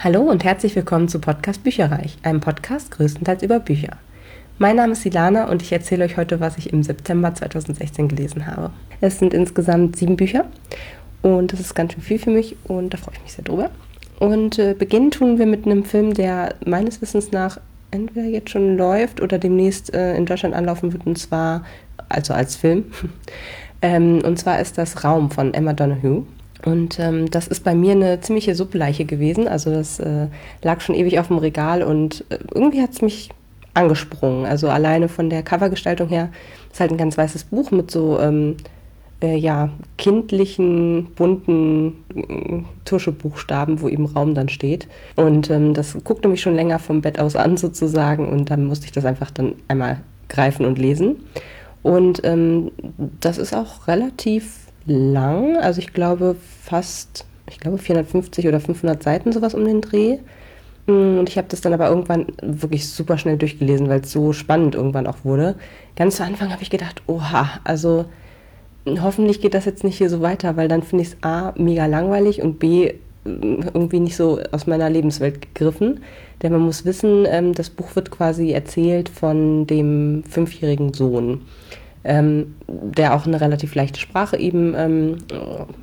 Hallo und herzlich willkommen zu Podcast Bücherreich, einem Podcast größtenteils über Bücher. Mein Name ist Silana und ich erzähle euch heute, was ich im September 2016 gelesen habe. Es sind insgesamt sieben Bücher und das ist ganz schön viel für mich und da freue ich mich sehr drüber. Und äh, beginnen tun wir mit einem Film, der meines Wissens nach entweder jetzt schon läuft oder demnächst äh, in Deutschland anlaufen wird, und zwar, also als Film. ähm, und zwar ist das Raum von Emma Donoghue. Und ähm, das ist bei mir eine ziemliche Suppleiche gewesen. Also das äh, lag schon ewig auf dem Regal und äh, irgendwie hat es mich angesprungen. Also alleine von der Covergestaltung her ist halt ein ganz weißes Buch mit so ähm, äh, ja, kindlichen, bunten äh, Tuschebuchstaben, wo eben Raum dann steht. Und ähm, das guckte mich schon länger vom Bett aus an sozusagen und dann musste ich das einfach dann einmal greifen und lesen. Und ähm, das ist auch relativ lang, also ich glaube fast, ich glaube 450 oder 500 Seiten sowas um den Dreh. Mm, und ich habe das dann aber irgendwann wirklich super schnell durchgelesen, weil es so spannend irgendwann auch wurde. Ganz zu Anfang habe ich gedacht, oha, also hoffentlich geht das jetzt nicht hier so weiter, weil dann finde ich es A mega langweilig und B mm, irgendwie nicht so aus meiner Lebenswelt gegriffen. Denn man muss wissen, ähm, das Buch wird quasi erzählt von dem fünfjährigen Sohn ähm, der auch eine relativ leichte Sprache eben ähm,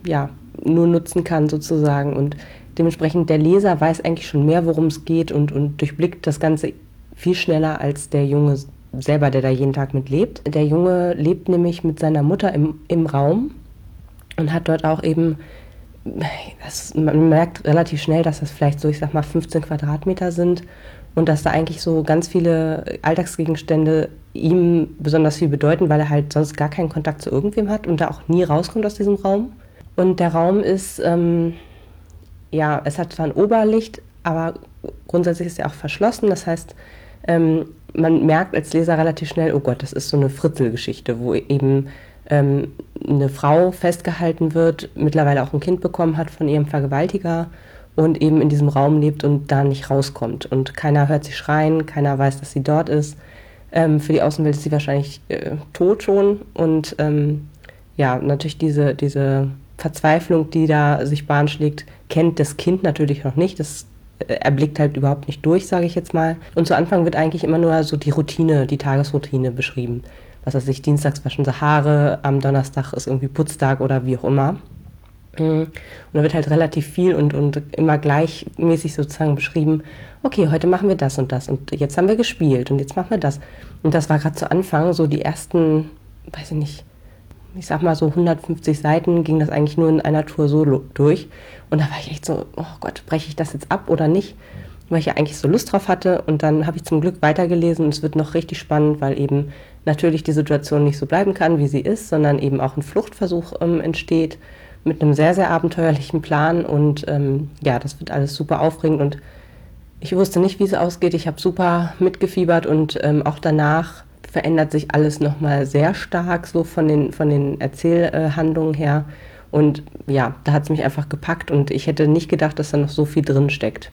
ja, nur nutzen kann sozusagen. Und dementsprechend der Leser weiß eigentlich schon mehr, worum es geht und, und durchblickt das Ganze viel schneller als der Junge selber, der da jeden Tag mit lebt. Der Junge lebt nämlich mit seiner Mutter im, im Raum und hat dort auch eben, das, man merkt relativ schnell, dass das vielleicht so, ich sag mal, 15 Quadratmeter sind und dass da eigentlich so ganz viele Alltagsgegenstände ihm besonders viel bedeuten, weil er halt sonst gar keinen Kontakt zu irgendwem hat und da auch nie rauskommt aus diesem Raum. Und der Raum ist, ähm, ja, es hat zwar ein Oberlicht, aber grundsätzlich ist er auch verschlossen. Das heißt, ähm, man merkt als Leser relativ schnell, oh Gott, das ist so eine Fritzelgeschichte, wo eben ähm, eine Frau festgehalten wird, mittlerweile auch ein Kind bekommen hat von ihrem Vergewaltiger und eben in diesem Raum lebt und da nicht rauskommt. Und keiner hört sie schreien, keiner weiß, dass sie dort ist. Ähm, für die Außenwelt ist sie wahrscheinlich äh, tot schon. Und ähm, ja, natürlich diese, diese Verzweiflung, die da sich Bahn schlägt, kennt das Kind natürlich noch nicht. Das äh, erblickt halt überhaupt nicht durch, sage ich jetzt mal. Und zu Anfang wird eigentlich immer nur so die Routine, die Tagesroutine beschrieben. Was weiß ich, dienstags waschen sie Haare, am Donnerstag ist irgendwie Putztag oder wie auch immer. Mhm. Und da wird halt relativ viel und, und immer gleichmäßig sozusagen beschrieben, okay, heute machen wir das und das und jetzt haben wir gespielt und jetzt machen wir das. Und das war gerade zu Anfang, so die ersten, weiß ich nicht, ich sag mal so 150 Seiten ging das eigentlich nur in einer Tour so durch. Und da war ich echt so, oh Gott, breche ich das jetzt ab oder nicht? Weil ich ja eigentlich so Lust drauf hatte. Und dann habe ich zum Glück weitergelesen und es wird noch richtig spannend, weil eben natürlich die Situation nicht so bleiben kann, wie sie ist, sondern eben auch ein Fluchtversuch ähm, entsteht mit einem sehr, sehr abenteuerlichen Plan und ähm, ja, das wird alles super aufregend und ich wusste nicht, wie es ausgeht. Ich habe super mitgefiebert und ähm, auch danach verändert sich alles nochmal sehr stark, so von den, von den Erzählhandlungen her. Und ja, da hat es mich einfach gepackt und ich hätte nicht gedacht, dass da noch so viel drin steckt.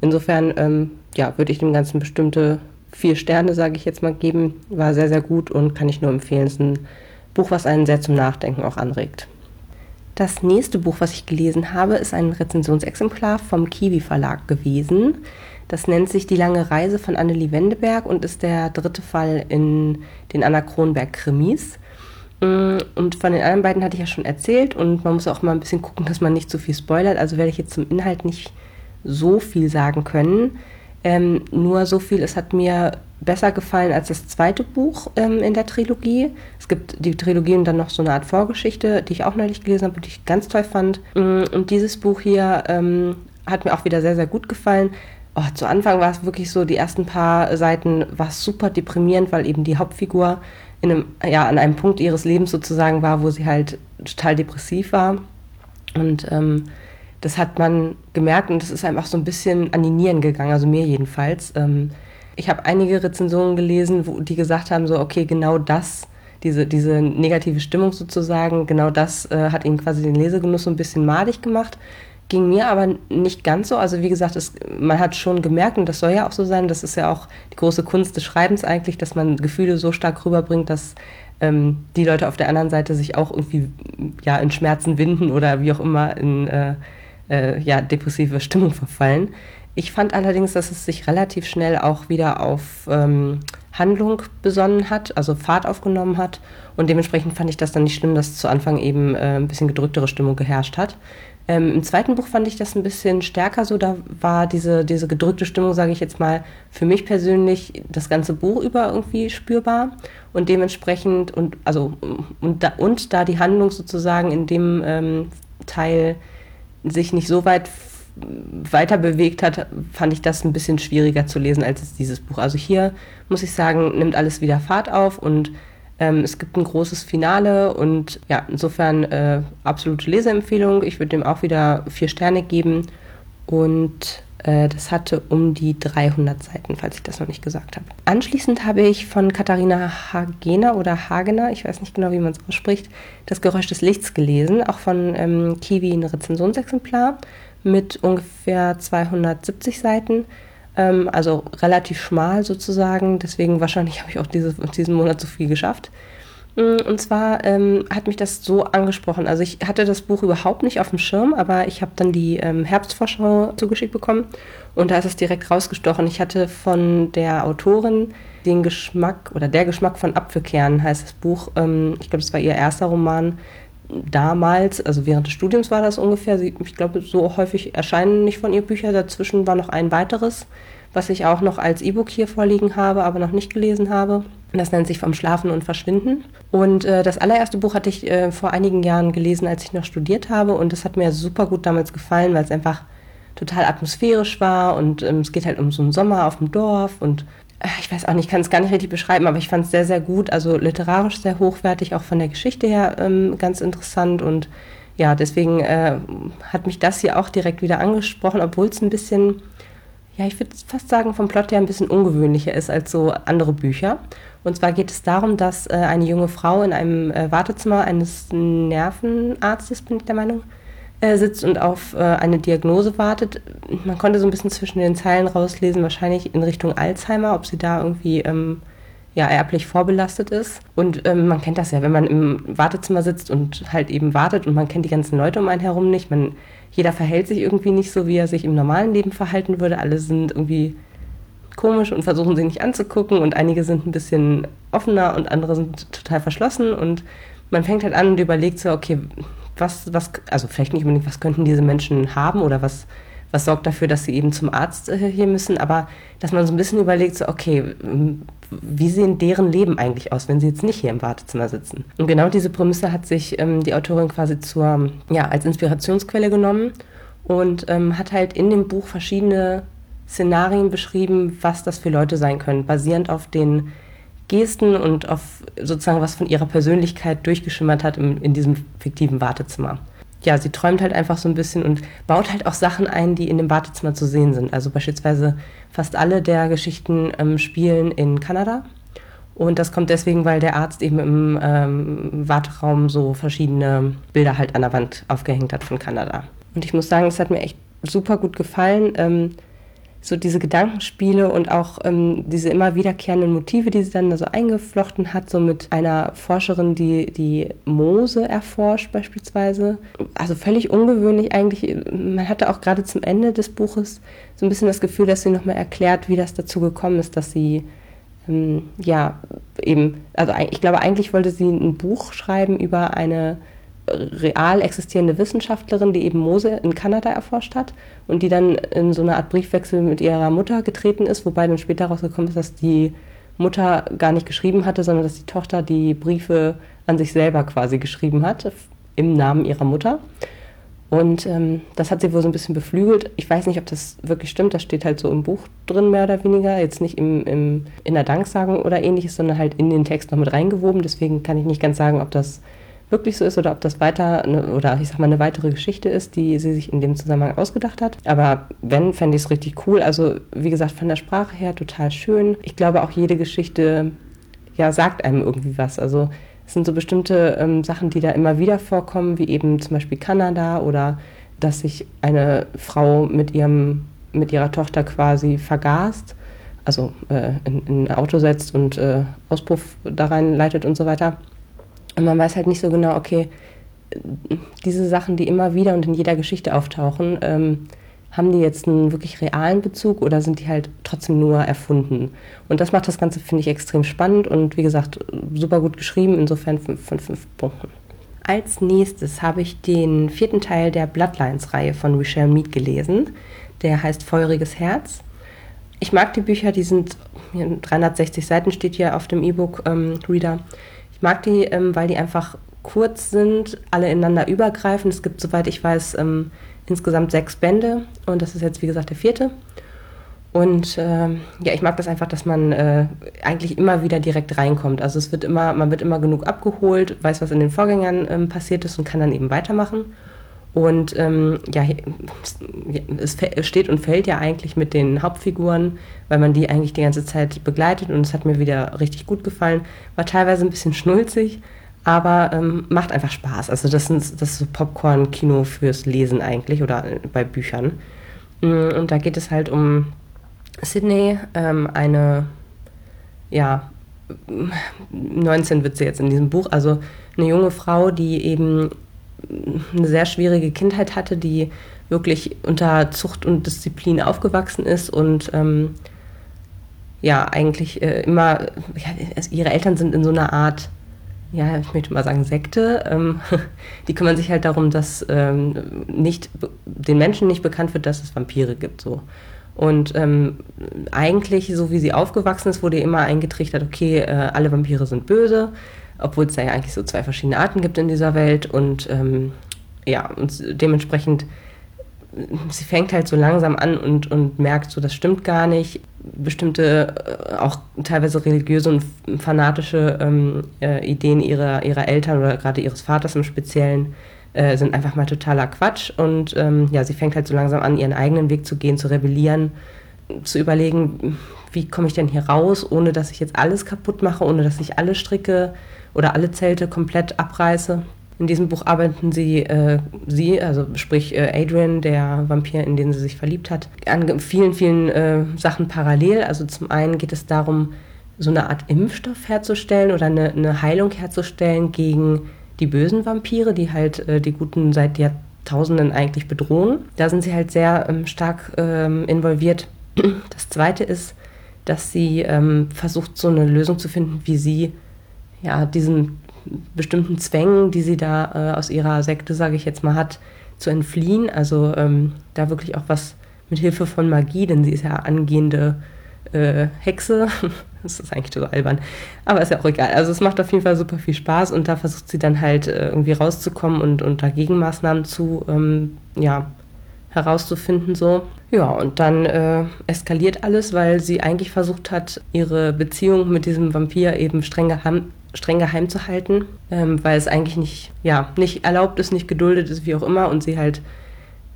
Insofern, ähm, ja, würde ich dem Ganzen bestimmte vier Sterne, sage ich jetzt mal, geben. War sehr, sehr gut und kann ich nur empfehlen. Es ist ein Buch, was einen sehr zum Nachdenken auch anregt. Das nächste Buch, was ich gelesen habe, ist ein Rezensionsexemplar vom Kiwi Verlag gewesen. Das nennt sich Die lange Reise von Annelie Wendeberg und ist der dritte Fall in den Anna Kronberg Krimis. Mm, und von den anderen beiden hatte ich ja schon erzählt und man muss auch mal ein bisschen gucken, dass man nicht zu viel spoilert. Also werde ich jetzt zum Inhalt nicht so viel sagen können. Ähm, nur so viel, es hat mir besser gefallen als das zweite Buch ähm, in der Trilogie. Es gibt die Trilogie und dann noch so eine Art Vorgeschichte, die ich auch neulich gelesen habe und die ich ganz toll fand. Mm, und dieses Buch hier ähm, hat mir auch wieder sehr, sehr gut gefallen. Oh, zu Anfang war es wirklich so, die ersten paar Seiten war super deprimierend, weil eben die Hauptfigur in einem, ja, an einem Punkt ihres Lebens sozusagen war, wo sie halt total depressiv war. Und ähm, das hat man gemerkt und das ist einem auch so ein bisschen an die Nieren gegangen, also mir jedenfalls. Ähm, ich habe einige Rezensionen gelesen, wo die gesagt haben, so, okay, genau das, diese, diese negative Stimmung sozusagen, genau das äh, hat ihnen quasi den Lesegenuss so ein bisschen madig gemacht. Ging mir aber nicht ganz so. Also wie gesagt, es, man hat schon gemerkt, und das soll ja auch so sein, das ist ja auch die große Kunst des Schreibens eigentlich, dass man Gefühle so stark rüberbringt, dass ähm, die Leute auf der anderen Seite sich auch irgendwie ja, in Schmerzen winden oder wie auch immer in, äh, äh, ja, depressive Stimmung verfallen. Ich fand allerdings, dass es sich relativ schnell auch wieder auf ähm, Handlung besonnen hat, also Fahrt aufgenommen hat. Und dementsprechend fand ich das dann nicht schlimm, dass zu Anfang eben äh, ein bisschen gedrücktere Stimmung geherrscht hat. Ähm, Im zweiten Buch fand ich das ein bisschen stärker so. Da war diese, diese gedrückte Stimmung, sage ich jetzt mal, für mich persönlich das ganze Buch über irgendwie spürbar. Und dementsprechend, und also und da, und da die Handlung sozusagen in dem ähm, Teil sich nicht so weit weiter bewegt hat, fand ich das ein bisschen schwieriger zu lesen als dieses Buch. Also hier muss ich sagen, nimmt alles wieder Fahrt auf und ähm, es gibt ein großes Finale und ja, insofern äh, absolute Leseempfehlung. Ich würde dem auch wieder vier Sterne geben und das hatte um die 300 Seiten, falls ich das noch nicht gesagt habe. Anschließend habe ich von Katharina Hagener oder Hagener, ich weiß nicht genau, wie man es ausspricht, das Geräusch des Lichts gelesen, auch von ähm, Kiwi ein Rezensionsexemplar mit ungefähr 270 Seiten. Ähm, also relativ schmal sozusagen. Deswegen wahrscheinlich habe ich auch diese, diesen Monat so viel geschafft. Mm, und zwar ähm, hat mich das so angesprochen. Also ich hatte das Buch überhaupt nicht auf dem Schirm, aber ich habe dann die ähm, Herbstvorschau zugeschickt bekommen und da ist es direkt rausgestochen. Ich hatte von der Autorin den Geschmack oder der Geschmack von Apfelkernen heißt das Buch. Ähm, ich glaube, das war ihr erster Roman damals, also während des Studiums war das ungefähr, ich glaube, so häufig erscheinen nicht von ihr Bücher. Dazwischen war noch ein weiteres, was ich auch noch als E-Book hier vorliegen habe, aber noch nicht gelesen habe. Das nennt sich Vom Schlafen und Verschwinden. Und äh, das allererste Buch hatte ich äh, vor einigen Jahren gelesen, als ich noch studiert habe. Und das hat mir super gut damals gefallen, weil es einfach total atmosphärisch war. Und ähm, es geht halt um so einen Sommer auf dem Dorf und äh, ich weiß auch nicht, ich kann es gar nicht richtig beschreiben, aber ich fand es sehr, sehr gut. Also literarisch sehr hochwertig, auch von der Geschichte her ähm, ganz interessant. Und ja, deswegen äh, hat mich das hier auch direkt wieder angesprochen, obwohl es ein bisschen, ja, ich würde fast sagen, vom Plot her ein bisschen ungewöhnlicher ist als so andere Bücher. Und zwar geht es darum, dass äh, eine junge Frau in einem äh, Wartezimmer eines Nervenarztes, bin ich der Meinung, äh, sitzt und auf äh, eine Diagnose wartet. Man konnte so ein bisschen zwischen den Zeilen rauslesen, wahrscheinlich in Richtung Alzheimer, ob sie da irgendwie ähm, ja, erblich vorbelastet ist. Und ähm, man kennt das ja, wenn man im Wartezimmer sitzt und halt eben wartet und man kennt die ganzen Leute um einen herum nicht. Man, jeder verhält sich irgendwie nicht so, wie er sich im normalen Leben verhalten würde. Alle sind irgendwie komisch und versuchen sich nicht anzugucken und einige sind ein bisschen offener und andere sind total verschlossen und man fängt halt an und überlegt so, okay, was, was, also vielleicht nicht unbedingt, was könnten diese Menschen haben oder was, was sorgt dafür, dass sie eben zum Arzt äh, hier müssen, aber dass man so ein bisschen überlegt, so, okay, wie sehen deren Leben eigentlich aus, wenn sie jetzt nicht hier im Wartezimmer sitzen? Und genau diese Prämisse hat sich ähm, die Autorin quasi zur, ja, als Inspirationsquelle genommen und ähm, hat halt in dem Buch verschiedene Szenarien beschrieben, was das für Leute sein können, basierend auf den Gesten und auf sozusagen was von ihrer Persönlichkeit durchgeschimmert hat im, in diesem fiktiven Wartezimmer. Ja, sie träumt halt einfach so ein bisschen und baut halt auch Sachen ein, die in dem Wartezimmer zu sehen sind. Also beispielsweise fast alle der Geschichten ähm, spielen in Kanada. Und das kommt deswegen, weil der Arzt eben im ähm, Warteraum so verschiedene Bilder halt an der Wand aufgehängt hat von Kanada. Und ich muss sagen, es hat mir echt super gut gefallen. Ähm, so diese Gedankenspiele und auch ähm, diese immer wiederkehrenden Motive, die sie dann so eingeflochten hat, so mit einer Forscherin, die die Moose erforscht beispielsweise. Also völlig ungewöhnlich eigentlich. Man hatte auch gerade zum Ende des Buches so ein bisschen das Gefühl, dass sie nochmal erklärt, wie das dazu gekommen ist, dass sie ähm, ja eben, also ich glaube eigentlich wollte sie ein Buch schreiben über eine real existierende Wissenschaftlerin, die eben Moose in Kanada erforscht hat und die dann in so eine Art Briefwechsel mit ihrer Mutter getreten ist, wobei dann später rausgekommen ist, dass die Mutter gar nicht geschrieben hatte, sondern dass die Tochter die Briefe an sich selber quasi geschrieben hat, im Namen ihrer Mutter. Und ähm, das hat sie wohl so ein bisschen beflügelt. Ich weiß nicht, ob das wirklich stimmt. Das steht halt so im Buch drin, mehr oder weniger. Jetzt nicht im, im, in der Danksagung oder ähnliches, sondern halt in den Text noch mit reingewoben. Deswegen kann ich nicht ganz sagen, ob das wirklich so ist oder ob das weiter eine, oder ich sag mal eine weitere Geschichte ist, die sie sich in dem Zusammenhang ausgedacht hat. Aber wenn, fände ich es richtig cool. Also wie gesagt, von der Sprache her total schön. Ich glaube auch jede Geschichte ja sagt einem irgendwie was. Also es sind so bestimmte ähm, Sachen, die da immer wieder vorkommen, wie eben zum Beispiel Kanada oder dass sich eine Frau mit ihrem mit ihrer Tochter quasi vergast, also äh, in, in, ein Auto setzt und äh, Auspuff da rein leitet und so weiter. Und man weiß halt nicht so genau, okay, diese Sachen, die immer wieder und in jeder Geschichte auftauchen, ähm, haben die jetzt einen wirklich realen Bezug oder sind die halt trotzdem nur erfunden? Und das macht das Ganze, finde ich, extrem spannend und wie gesagt, super gut geschrieben, insofern von fünf Punkten. Als nächstes habe ich den vierten Teil der Bloodlines-Reihe von Michelle Mead gelesen. Der heißt Feuriges Herz. Ich mag die Bücher, die sind 360 Seiten steht hier auf dem E-Book-Reader. Ähm, mag die, ähm, weil die einfach kurz sind, alle ineinander übergreifen. Es gibt, soweit ich weiß, ähm, insgesamt sechs Bände und das ist jetzt, wie gesagt, der vierte. Und äh, ja, ich mag das einfach, dass man äh, eigentlich immer wieder direkt reinkommt. Also es wird immer, man wird immer genug abgeholt, weiß, was in den Vorgängern ähm, passiert ist und kann dann eben weitermachen. Und ähm, ja, es steht und fällt ja eigentlich mit den Hauptfiguren, weil man die eigentlich die ganze Zeit begleitet und es hat mir wieder richtig gut gefallen. War teilweise ein bisschen schnulzig, aber ähm, macht einfach Spaß. Also das, sind, das ist so Popcorn-Kino fürs Lesen eigentlich oder äh, bei Büchern. Mm, und da geht es halt um Sydney, ähm, eine, ja, 19 wird sie jetzt in diesem Buch, also eine junge Frau, die eben eine sehr schwierige Kindheit hatte, die wirklich unter Zucht und Disziplin aufgewachsen ist und ähm, ja, eigentlich äh, immer, ja, ihre Eltern sind in so einer Art, ja, ich möchte mal sagen, Sekte. Ähm, die kümmern sich halt darum, dass ähm, nicht, den Menschen nicht bekannt wird, dass es Vampire gibt. So. Und ähm, eigentlich, so wie sie aufgewachsen ist, wurde ihr immer eingetrichtert, okay, äh, alle Vampire sind böse, obwohl es da ja eigentlich so zwei verschiedene Arten gibt in dieser Welt. Und ähm, ja, und dementsprechend, sie fängt halt so langsam an und, und merkt so, das stimmt gar nicht. Bestimmte, äh, auch teilweise religiöse und fanatische ähm, äh, Ideen ihrer, ihrer Eltern oder gerade ihres Vaters im Speziellen äh, sind einfach mal totaler Quatsch. Und ähm, ja, sie fängt halt so langsam an, ihren eigenen Weg zu gehen, zu rebellieren, zu überlegen, wie komme ich denn hier raus, ohne dass ich jetzt alles kaputt mache, ohne dass ich alle Stricke oder alle Zelte komplett abreiße. In diesem Buch arbeiten sie, äh, sie, also sprich äh, Adrian, der Vampir, in den sie sich verliebt hat, an vielen, vielen äh, Sachen parallel. Also zum einen geht es darum, so eine Art Impfstoff herzustellen oder eine, eine Heilung herzustellen gegen die bösen Vampire, die halt äh, die Guten seit Jahrtausenden eigentlich bedrohen. Da sind sie halt sehr ähm, stark ähm, involviert. Das Zweite ist, dass sie ähm, versucht, so eine Lösung zu finden, wie sie ja diesen bestimmten Zwängen, die sie da äh, aus ihrer Sekte, sage ich jetzt mal, hat, zu entfliehen. Also ähm, da wirklich auch was mit Hilfe von Magie, denn sie ist ja angehende äh, Hexe. das ist eigentlich so albern. Aber ist ja auch egal. Also es macht auf jeden Fall super viel Spaß und da versucht sie dann halt äh, irgendwie rauszukommen und, und da Gegenmaßnahmen zu, ähm, ja, herauszufinden so. Ja, und dann äh, eskaliert alles, weil sie eigentlich versucht hat, ihre Beziehung mit diesem Vampir eben streng geheim, streng geheim zu halten, ähm, weil es eigentlich nicht, ja, nicht erlaubt ist, nicht geduldet ist, wie auch immer, und sie halt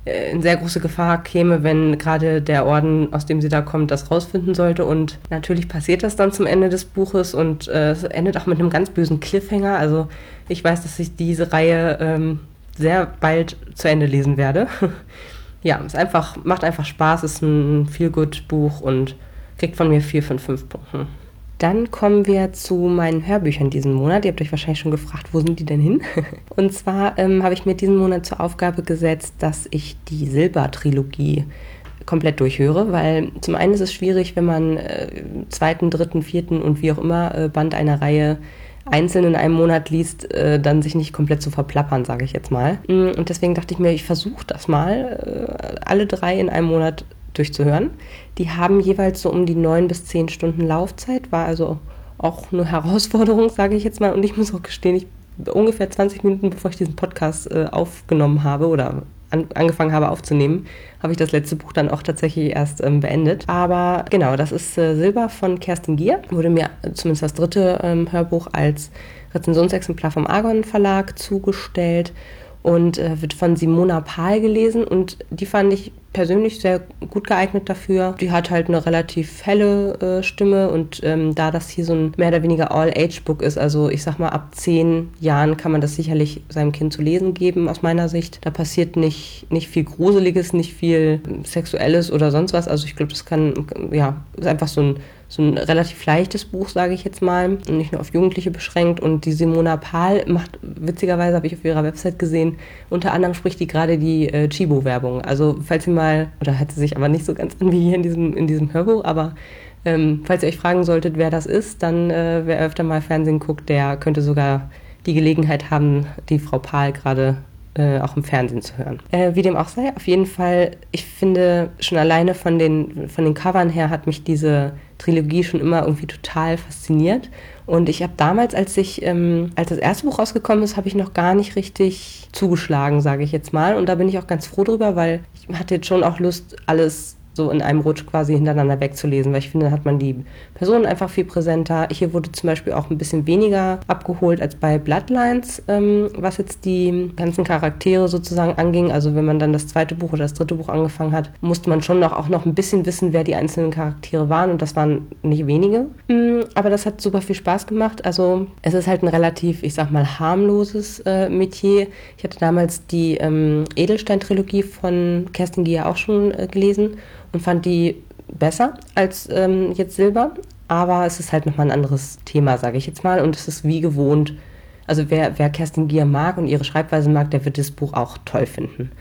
äh, in sehr große Gefahr käme, wenn gerade der Orden, aus dem sie da kommt, das rausfinden sollte. Und natürlich passiert das dann zum Ende des Buches und äh, es endet auch mit einem ganz bösen Cliffhanger. Also ich weiß, dass ich diese Reihe ähm, sehr bald zu Ende lesen werde. ja, es einfach, macht einfach Spaß, ist ein Feel-Good-Buch und kriegt von mir vier von fünf Punkten. Dann kommen wir zu meinen Hörbüchern diesen Monat. Ihr habt euch wahrscheinlich schon gefragt, wo sind die denn hin? Und zwar ähm, habe ich mir diesen Monat zur Aufgabe gesetzt, dass ich die Silber-Trilogie komplett durchhöre, weil zum einen ist es schwierig, wenn man äh, zweiten, dritten, vierten und wie auch immer äh, Band einer Reihe einzeln in einem Monat liest, äh, dann sich nicht komplett zu verplappern, sage ich jetzt mal. Mm, und deswegen dachte ich mir, ich versuche das mal, äh, alle drei in einem Monat durchzuhören. Die haben jeweils so um die neun bis zehn Stunden Laufzeit, war also auch eine Herausforderung, sage ich jetzt mal. Und ich muss auch gestehen, ich ungefähr 20 Minuten bevor ich diesen Podcast äh, aufgenommen habe oder an, angefangen habe aufzunehmen, habe ich das letzte Buch dann auch tatsächlich erst ähm, beendet. Aber genau, das ist äh, Silber von Kerstin Gier. Wurde mir zumindest das dritte ähm, Hörbuch als Rezensionsexemplar vom Argon Verlag zugestellt und äh, wird von Simona Pahl gelesen und die fand ich persönlich sehr gut geeignet dafür. Die hat halt eine relativ helle äh, Stimme und ähm, da das hier so ein mehr oder weniger All-Age-Book ist, also ich sag mal, ab zehn Jahren kann man das sicherlich seinem Kind zu lesen geben, aus meiner Sicht. Da passiert nicht, nicht viel Gruseliges, nicht viel Sexuelles oder sonst was. Also ich glaube, das kann, ja, ist einfach so ein so ein relativ leichtes Buch, sage ich jetzt mal, und nicht nur auf Jugendliche beschränkt. Und die Simona Pahl macht, witzigerweise habe ich auf ihrer Website gesehen, unter anderem spricht die gerade die äh, Chibo-Werbung. Also falls ihr mal, oder hat sie sich aber nicht so ganz an wie hier in diesem, in diesem Hörbuch, aber ähm, falls ihr euch fragen solltet, wer das ist, dann äh, wer öfter mal Fernsehen guckt, der könnte sogar die Gelegenheit haben, die Frau Pahl gerade äh, auch im Fernsehen zu hören. Äh, wie dem auch sei, auf jeden Fall, ich finde schon alleine von den, von den Covern her hat mich diese Trilogie schon immer irgendwie total fasziniert. Und ich habe damals, als ich, ähm, als das erste Buch rausgekommen ist, habe ich noch gar nicht richtig zugeschlagen, sage ich jetzt mal. Und da bin ich auch ganz froh drüber, weil ich hatte jetzt schon auch Lust, alles so in einem Rutsch quasi hintereinander wegzulesen, weil ich finde, hat man die Personen einfach viel präsenter. Hier wurde zum Beispiel auch ein bisschen weniger abgeholt als bei Bloodlines, ähm, was jetzt die ganzen Charaktere sozusagen anging. Also wenn man dann das zweite Buch oder das dritte Buch angefangen hat, musste man schon noch auch noch ein bisschen wissen, wer die einzelnen Charaktere waren und das waren nicht wenige. Mhm, aber das hat super viel Spaß gemacht. Also es ist halt ein relativ, ich sag mal, harmloses äh, Metier. Ich hatte damals die ähm, Edelstein-Trilogie von Kerstin Gier auch schon äh, gelesen und fand die besser als ähm, jetzt Silber. Aber es ist halt nochmal ein anderes Thema, sage ich jetzt mal. Und es ist wie gewohnt. Also wer, wer Kerstin Gier mag und ihre Schreibweise mag, der wird das Buch auch toll finden.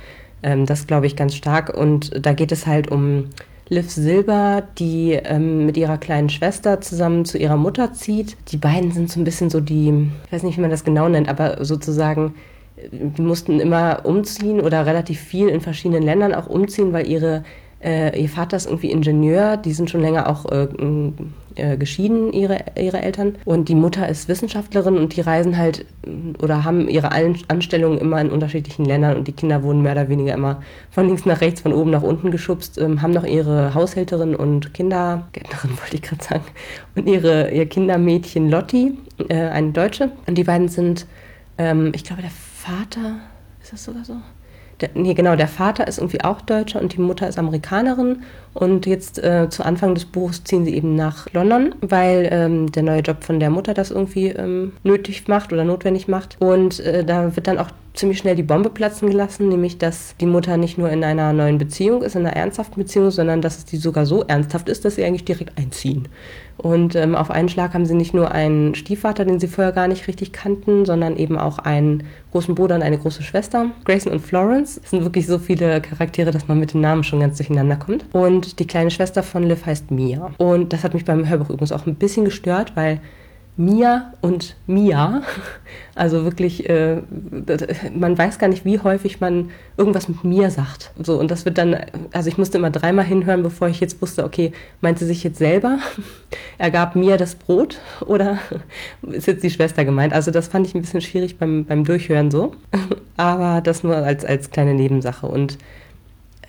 Ähm, das glaube ich ganz stark. Und da geht es halt um Liv Silber, die ähm, mit ihrer kleinen Schwester zusammen zu ihrer Mutter zieht. Die beiden sind so ein bisschen so die, ich weiß nicht, wie man das genau nennt, aber sozusagen die mussten immer umziehen oder relativ viel in verschiedenen Ländern auch umziehen, weil ihre äh, ihr Vater ist irgendwie Ingenieur, die sind schon länger auch äh, äh, geschieden, ihre, ihre Eltern. Und die Mutter ist Wissenschaftlerin und die reisen halt oder haben ihre Anstellungen immer in unterschiedlichen Ländern und die Kinder wurden mehr oder weniger immer von links nach rechts, von oben nach unten geschubst, ähm, haben noch ihre Haushälterin und Kindergärtnerin, wollte ich gerade sagen, und ihre, ihr Kindermädchen Lotti, äh, eine Deutsche. Und die beiden sind, ähm, ich glaube, der Vater, ist das sogar so? Der, nee, genau, der Vater ist irgendwie auch Deutscher und die Mutter ist Amerikanerin. Und jetzt äh, zu Anfang des Buches ziehen sie eben nach London, weil ähm, der neue Job von der Mutter das irgendwie ähm, nötig macht oder notwendig macht. Und äh, da wird dann auch ziemlich schnell die Bombe platzen gelassen, nämlich dass die Mutter nicht nur in einer neuen Beziehung ist, in einer ernsthaften Beziehung, sondern dass es die sogar so ernsthaft ist, dass sie eigentlich direkt einziehen. Und ähm, auf einen Schlag haben sie nicht nur einen Stiefvater, den sie vorher gar nicht richtig kannten, sondern eben auch einen großen Bruder und eine große Schwester. Grayson und Florence. Es sind wirklich so viele Charaktere, dass man mit den Namen schon ganz durcheinander kommt. Und die kleine Schwester von Liv heißt Mia. Und das hat mich beim Hörbuch übrigens auch ein bisschen gestört, weil Mia und Mia. Also wirklich, äh, man weiß gar nicht, wie häufig man irgendwas mit mir sagt. So, und das wird dann, also ich musste immer dreimal hinhören, bevor ich jetzt wusste, okay, meint sie sich jetzt selber? Er gab mir das Brot oder ist jetzt die Schwester gemeint? Also das fand ich ein bisschen schwierig beim, beim Durchhören so. Aber das nur als, als kleine Nebensache. Und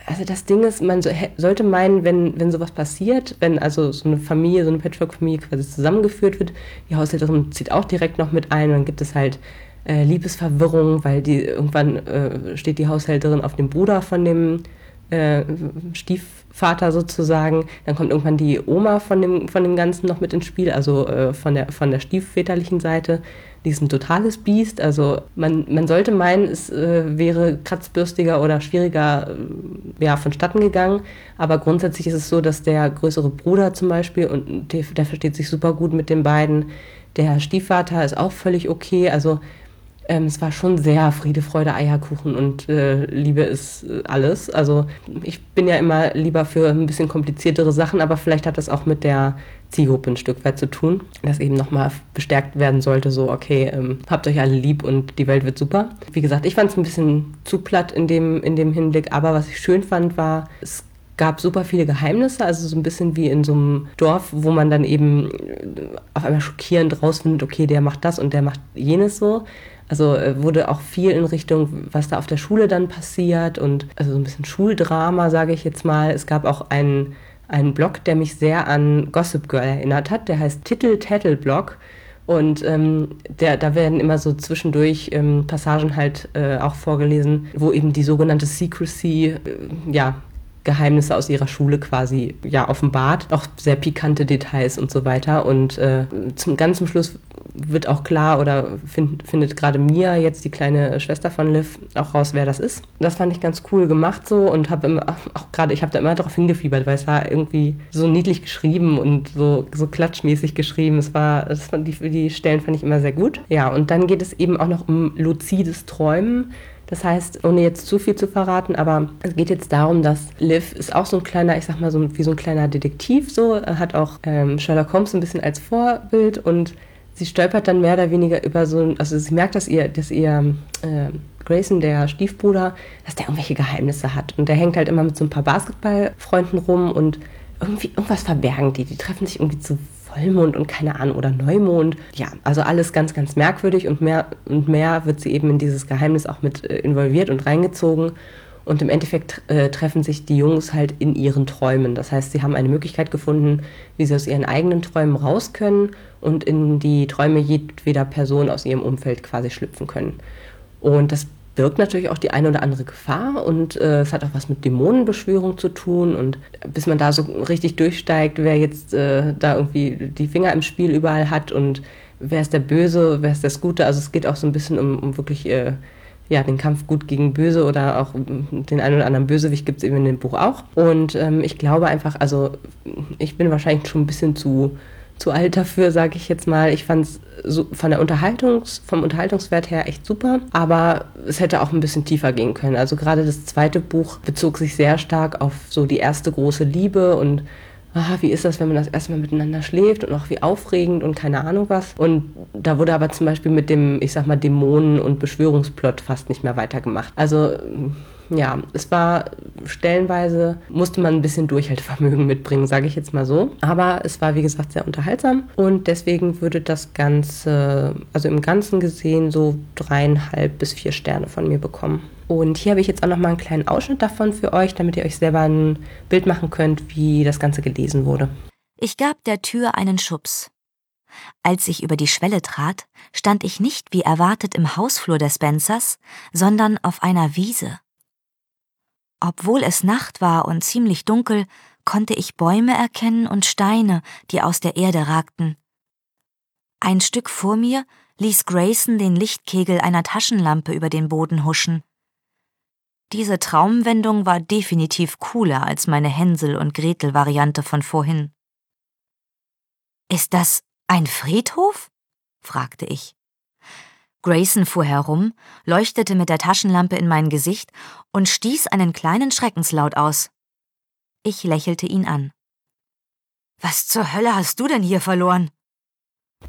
also das Ding ist, man so, sollte meinen, wenn, wenn sowas passiert, wenn also so eine Familie, so eine Patchwork-Familie quasi zusammengeführt wird, die Haushälterin zieht auch direkt noch mit ein, dann gibt es halt äh, Liebesverwirrung, weil die irgendwann äh, steht die Haushälterin auf dem Bruder von dem äh, Stiefvater sozusagen. Dann kommt irgendwann die Oma von dem, von dem Ganzen noch mit ins Spiel, also äh, von, der, von der stiefväterlichen Seite. Die ist ein totales Biest. Also man, man sollte meinen, es äh, wäre kratzbürstiger oder schwieriger äh, ja, vonstatten gegangen. Aber grundsätzlich ist es so, dass der größere Bruder zum Beispiel, und der, der versteht sich super gut mit den beiden, der Stiefvater ist auch völlig okay. Also ähm, es war schon sehr Friede, Freude, Eierkuchen und äh, Liebe ist äh, alles. Also ich bin ja immer lieber für ein bisschen kompliziertere Sachen, aber vielleicht hat das auch mit der Zielgruppe ein Stück weit zu tun, dass eben nochmal bestärkt werden sollte, so okay, ähm, habt euch alle lieb und die Welt wird super. Wie gesagt, ich fand es ein bisschen zu platt in dem, in dem Hinblick, aber was ich schön fand, war, es gab super viele Geheimnisse, also so ein bisschen wie in so einem Dorf, wo man dann eben auf einmal schockierend rausfindet, okay, der macht das und der macht jenes so. Also äh, wurde auch viel in Richtung, was da auf der Schule dann passiert und also so ein bisschen Schuldrama, sage ich jetzt mal. Es gab auch einen, einen Blog, der mich sehr an Gossip Girl erinnert hat. Der heißt Titel Tattle Blog. Und ähm, der, da werden immer so zwischendurch ähm, Passagen halt äh, auch vorgelesen, wo eben die sogenannte Secrecy äh, ja, Geheimnisse aus ihrer Schule quasi ja offenbart. Auch sehr pikante Details und so weiter. Und äh, zum ganz zum Schluss wird auch klar oder find, findet gerade Mia, jetzt die kleine Schwester von Liv, auch raus, wer das ist. Das fand ich ganz cool gemacht so und habe auch gerade, ich habe da immer darauf hingefiebert, weil es war irgendwie so niedlich geschrieben und so, so klatschmäßig geschrieben. Es war, das fand die, die Stellen fand ich immer sehr gut. Ja, und dann geht es eben auch noch um luzides Träumen. Das heißt, ohne jetzt zu viel zu verraten, aber es geht jetzt darum, dass Liv ist auch so ein kleiner, ich sag mal so wie so ein kleiner Detektiv, so hat auch ähm, Sherlock Holmes ein bisschen als Vorbild und sie stolpert dann mehr oder weniger über so ein, also sie merkt, dass ihr, dass ihr äh, Grayson, der Stiefbruder, dass der irgendwelche Geheimnisse hat. Und der hängt halt immer mit so ein paar Basketballfreunden rum und irgendwie irgendwas verbergen die. Die treffen sich irgendwie zu Vollmond und keine Ahnung oder Neumond. Ja, also alles ganz, ganz merkwürdig und mehr und mehr wird sie eben in dieses Geheimnis auch mit äh, involviert und reingezogen. Und im Endeffekt äh, treffen sich die Jungs halt in ihren Träumen. Das heißt, sie haben eine Möglichkeit gefunden, wie sie aus ihren eigenen Träumen raus können und in die Träume jedweder Person aus ihrem Umfeld quasi schlüpfen können. Und das birgt natürlich auch die eine oder andere Gefahr und äh, es hat auch was mit Dämonenbeschwörung zu tun. Und bis man da so richtig durchsteigt, wer jetzt äh, da irgendwie die Finger im Spiel überall hat und wer ist der Böse, wer ist das Gute. Also es geht auch so ein bisschen um, um wirklich äh, ja, den Kampf gut gegen böse oder auch den einen oder anderen Bösewicht gibt es eben in dem Buch auch. Und ähm, ich glaube einfach, also ich bin wahrscheinlich schon ein bisschen zu, zu alt dafür, sage ich jetzt mal. Ich fand es so von der Unterhaltungs, vom Unterhaltungswert her echt super, aber es hätte auch ein bisschen tiefer gehen können. Also gerade das zweite Buch bezog sich sehr stark auf so die erste große Liebe und aha, wie ist das, wenn man das erstmal miteinander schläft und auch wie aufregend und keine Ahnung was. Und da wurde aber zum Beispiel mit dem, ich sag mal, Dämonen- und Beschwörungsplot fast nicht mehr weitergemacht. Also ja, es war stellenweise, musste man ein bisschen Durchhaltevermögen mitbringen, sage ich jetzt mal so. Aber es war, wie gesagt, sehr unterhaltsam und deswegen würde das Ganze, also im Ganzen gesehen, so dreieinhalb bis vier Sterne von mir bekommen. Und hier habe ich jetzt auch noch mal einen kleinen Ausschnitt davon für euch, damit ihr euch selber ein Bild machen könnt, wie das Ganze gelesen wurde. Ich gab der Tür einen Schubs. Als ich über die Schwelle trat, stand ich nicht wie erwartet im Hausflur des Spencers, sondern auf einer Wiese. Obwohl es Nacht war und ziemlich dunkel, konnte ich Bäume erkennen und Steine, die aus der Erde ragten. Ein Stück vor mir ließ Grayson den Lichtkegel einer Taschenlampe über den Boden huschen. Diese Traumwendung war definitiv cooler als meine Hänsel- und Gretel-Variante von vorhin. Ist das ein Friedhof? fragte ich. Grayson fuhr herum, leuchtete mit der Taschenlampe in mein Gesicht und stieß einen kleinen Schreckenslaut aus. Ich lächelte ihn an. Was zur Hölle hast du denn hier verloren?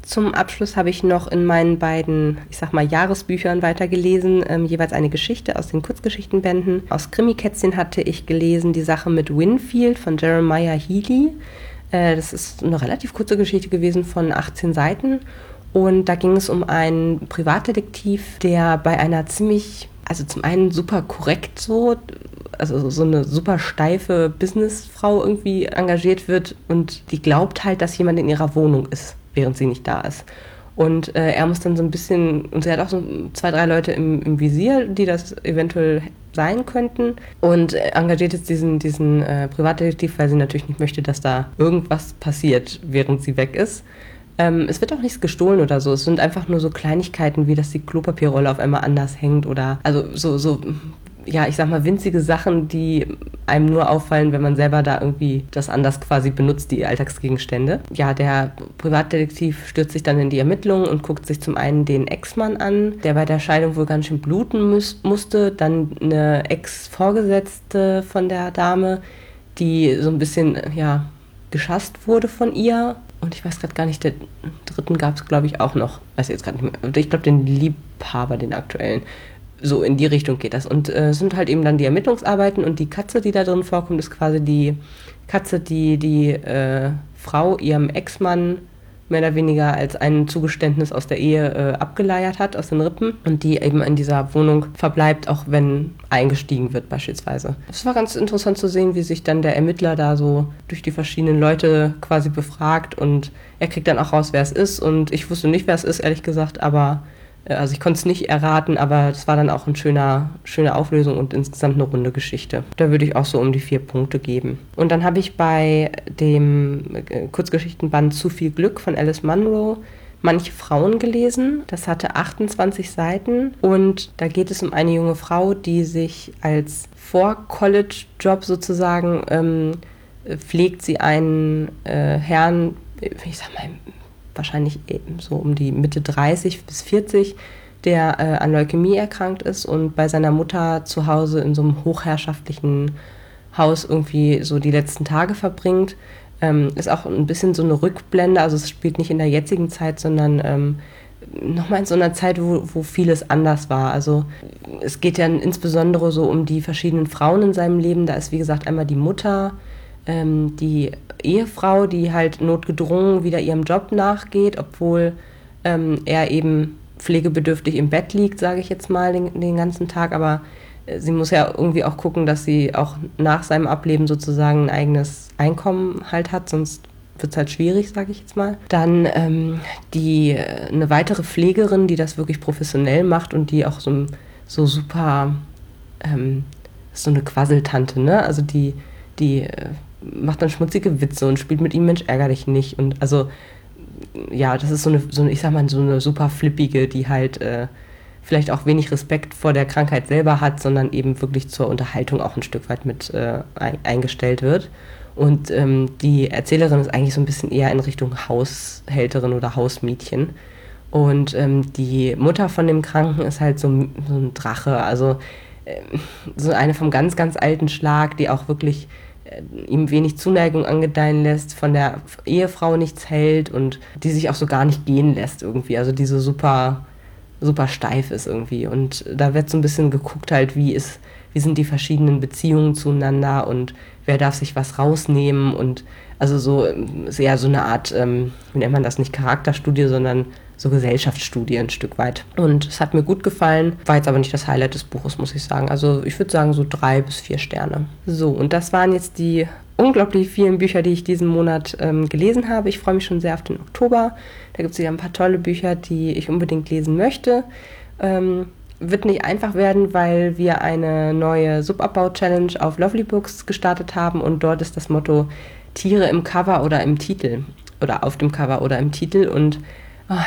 Zum Abschluss habe ich noch in meinen beiden, ich sag mal, Jahresbüchern weitergelesen, ähm, jeweils eine Geschichte aus den Kurzgeschichtenbänden. Aus Krimikätzchen hatte ich gelesen die Sache mit Winfield von Jeremiah Healy. Äh, das ist eine relativ kurze Geschichte gewesen von 18 Seiten und da ging es um einen Privatdetektiv, der bei einer ziemlich, also zum einen super korrekt so, also so eine super steife Businessfrau irgendwie engagiert wird und die glaubt halt, dass jemand in ihrer Wohnung ist, während sie nicht da ist. Und äh, er muss dann so ein bisschen, und sie hat auch so zwei, drei Leute im, im Visier, die das eventuell sein könnten. Und engagiert jetzt diesen, diesen äh, Privatdetektiv, weil sie natürlich nicht möchte, dass da irgendwas passiert, während sie weg ist. Ähm, es wird auch nichts gestohlen oder so. Es sind einfach nur so Kleinigkeiten, wie dass die Klopapierrolle auf einmal anders hängt oder also so, so ja, ich sag mal, winzige Sachen, die einem nur auffallen, wenn man selber da irgendwie das anders quasi benutzt, die Alltagsgegenstände. Ja, der Privatdetektiv stürzt sich dann in die Ermittlungen und guckt sich zum einen den Ex-Mann an, der bei der Scheidung wohl ganz schön bluten muss, musste, dann eine Ex-Vorgesetzte von der Dame, die so ein bisschen, ja, geschasst wurde von ihr und ich weiß gerade gar nicht, den dritten gab es, glaube ich, auch noch. Weiß jetzt gerade nicht mehr. Ich glaube, den Liebhaber, den aktuellen. So in die Richtung geht das. Und äh, es sind halt eben dann die Ermittlungsarbeiten und die Katze, die da drin vorkommt, ist quasi die Katze, die die äh, Frau ihrem Ex-Mann mehr oder weniger als ein Zugeständnis aus der Ehe äh, abgeleiert hat, aus den Rippen und die eben in dieser Wohnung verbleibt, auch wenn eingestiegen wird beispielsweise. Es war ganz interessant zu sehen, wie sich dann der Ermittler da so durch die verschiedenen Leute quasi befragt und er kriegt dann auch raus, wer es ist und ich wusste nicht, wer es ist, ehrlich gesagt, aber also ich konnte es nicht erraten, aber es war dann auch eine schöner, schöne Auflösung und insgesamt eine runde Geschichte. Da würde ich auch so um die vier Punkte geben. Und dann habe ich bei dem äh, Kurzgeschichtenband Zu viel Glück von Alice Munro manche Frauen gelesen. Das hatte 28 Seiten und da geht es um eine junge Frau, die sich als Vor-College-Job sozusagen ähm, pflegt sie einen äh, Herrn, ich sag mal, wahrscheinlich so um die Mitte 30 bis 40, der äh, an Leukämie erkrankt ist und bei seiner Mutter zu Hause in so einem hochherrschaftlichen Haus irgendwie so die letzten Tage verbringt. Ähm, ist auch ein bisschen so eine Rückblende, also es spielt nicht in der jetzigen Zeit, sondern ähm, nochmal in so einer Zeit, wo, wo vieles anders war. Also es geht ja insbesondere so um die verschiedenen Frauen in seinem Leben. Da ist wie gesagt einmal die Mutter, ähm, die Ehefrau, die halt notgedrungen wieder ihrem Job nachgeht, obwohl ähm, er eben pflegebedürftig im Bett liegt, sage ich jetzt mal, den, den ganzen Tag. Aber äh, sie muss ja irgendwie auch gucken, dass sie auch nach seinem Ableben sozusagen ein eigenes Einkommen halt hat, sonst wird es halt schwierig, sage ich jetzt mal. Dann ähm, die, äh, eine weitere Pflegerin, die das wirklich professionell macht und die auch so, so super, ähm, so eine Quasseltante, ne? Also die, die äh, macht dann schmutzige Witze und spielt mit ihm Mensch ärger dich nicht. Und also, ja, das ist so eine, so eine ich sag mal, so eine super flippige, die halt äh, vielleicht auch wenig Respekt vor der Krankheit selber hat, sondern eben wirklich zur Unterhaltung auch ein Stück weit mit äh, eingestellt wird. Und ähm, die Erzählerin ist eigentlich so ein bisschen eher in Richtung Haushälterin oder Hausmädchen. Und ähm, die Mutter von dem Kranken ist halt so, so ein Drache, also äh, so eine vom ganz, ganz alten Schlag, die auch wirklich ihm wenig Zuneigung angedeihen lässt, von der Ehefrau nichts hält und die sich auch so gar nicht gehen lässt irgendwie. Also die so super, super steif ist irgendwie. Und da wird so ein bisschen geguckt halt, wie ist, wie sind die verschiedenen Beziehungen zueinander und wer darf sich was rausnehmen und also so ist eher so eine Art, ähm, wie nennt man das, nicht Charakterstudie, sondern so Gesellschaftsstudie ein Stück weit. Und es hat mir gut gefallen, war jetzt aber nicht das Highlight des Buches, muss ich sagen. Also ich würde sagen so drei bis vier Sterne. So, und das waren jetzt die unglaublich vielen Bücher, die ich diesen Monat ähm, gelesen habe. Ich freue mich schon sehr auf den Oktober. Da gibt es wieder ein paar tolle Bücher, die ich unbedingt lesen möchte. Ähm, wird nicht einfach werden, weil wir eine neue Subabbau-Challenge auf Lovely Books gestartet haben und dort ist das Motto Tiere im Cover oder im Titel oder auf dem Cover oder im Titel und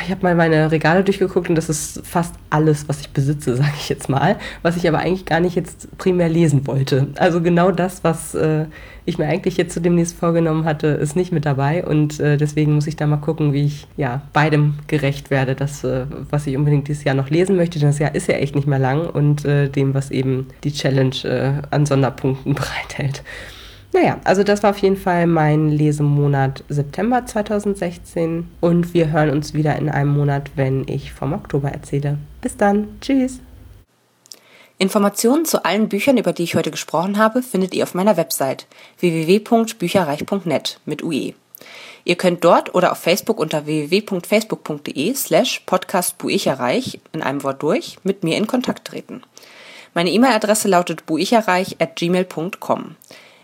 ich habe mal meine Regale durchgeguckt und das ist fast alles, was ich besitze, sage ich jetzt mal, was ich aber eigentlich gar nicht jetzt primär lesen wollte. Also genau das, was äh, ich mir eigentlich jetzt zu demnächst vorgenommen hatte, ist nicht mit dabei und äh, deswegen muss ich da mal gucken, wie ich ja beidem gerecht werde, das, äh, was ich unbedingt dieses Jahr noch lesen möchte, denn das Jahr ist ja echt nicht mehr lang und äh, dem, was eben die Challenge äh, an Sonderpunkten bereithält. Naja, also das war auf jeden Fall mein Lesemonat September 2016 und wir hören uns wieder in einem Monat, wenn ich vom Oktober erzähle. Bis dann, tschüss. Informationen zu allen Büchern, über die ich heute gesprochen habe, findet ihr auf meiner Website www.bücherreich.net mit UE. Ihr könnt dort oder auf Facebook unter www.facebook.de slash podcastbuicherreich in einem Wort durch mit mir in Kontakt treten. Meine E-Mail-Adresse lautet buicherreich at gmail.com.